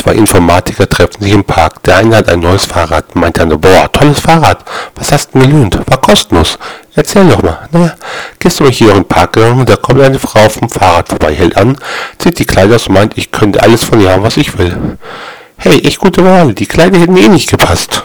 Zwei Informatiker treffen sich im Park. Der eine hat ein neues Fahrrad. Meint der andere, boah, tolles Fahrrad. Was hast du denn gelöhnt? War kostenlos. Erzähl doch mal. Naja, gestern bin ich hier in den Park gegangen und da kommt eine Frau vom Fahrrad vorbei, hält an, zieht die Kleider aus und meint, ich könnte alles von ihr haben, was ich will. Hey, echt gute Wahl. Die Kleider hätten eh nicht gepasst.